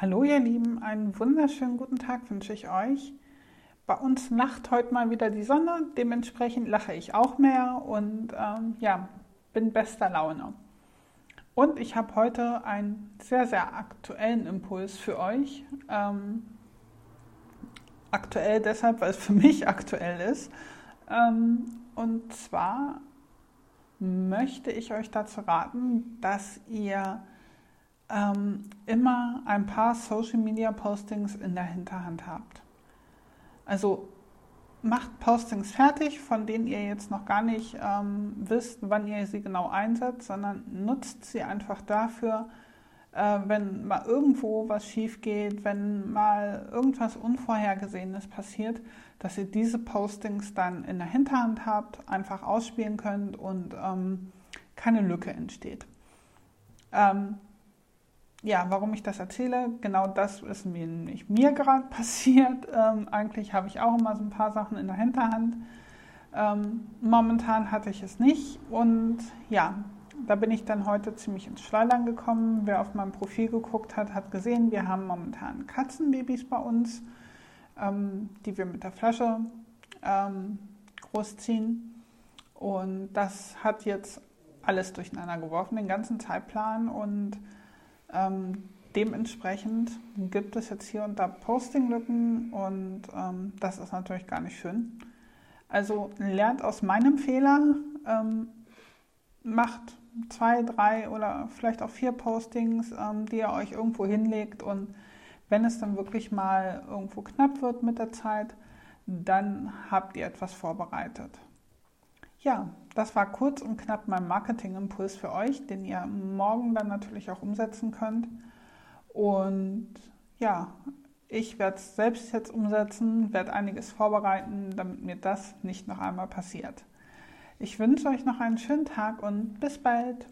Hallo ihr Lieben, einen wunderschönen guten Tag wünsche ich euch. Bei uns lacht heute mal wieder die Sonne, dementsprechend lache ich auch mehr und ähm, ja, bin bester Laune. Und ich habe heute einen sehr, sehr aktuellen Impuls für euch. Ähm, aktuell deshalb, weil es für mich aktuell ist. Ähm, und zwar möchte ich euch dazu raten, dass ihr ähm, immer ein paar Social Media Postings in der Hinterhand habt. Also macht Postings fertig, von denen ihr jetzt noch gar nicht ähm, wisst, wann ihr sie genau einsetzt, sondern nutzt sie einfach dafür, äh, wenn mal irgendwo was schief geht, wenn mal irgendwas Unvorhergesehenes passiert, dass ihr diese Postings dann in der Hinterhand habt, einfach ausspielen könnt und ähm, keine Lücke entsteht. Ähm, ja, warum ich das erzähle, genau das ist mir, mir gerade passiert. Ähm, eigentlich habe ich auch immer so ein paar Sachen in der Hinterhand. Ähm, momentan hatte ich es nicht und ja, da bin ich dann heute ziemlich ins Schleudern gekommen. Wer auf meinem Profil geguckt hat, hat gesehen, wir haben momentan Katzenbabys bei uns, ähm, die wir mit der Flasche ähm, großziehen. Und das hat jetzt alles durcheinander geworfen, den ganzen Zeitplan und ähm, dementsprechend gibt es jetzt hier und da Postinglücken und ähm, das ist natürlich gar nicht schön. Also lernt aus meinem Fehler, ähm, macht zwei, drei oder vielleicht auch vier Postings, ähm, die ihr euch irgendwo hinlegt und wenn es dann wirklich mal irgendwo knapp wird mit der Zeit, dann habt ihr etwas vorbereitet. Ja, das war kurz und knapp mein Marketing-Impuls für euch, den ihr morgen dann natürlich auch umsetzen könnt. Und ja, ich werde es selbst jetzt umsetzen, werde einiges vorbereiten, damit mir das nicht noch einmal passiert. Ich wünsche euch noch einen schönen Tag und bis bald.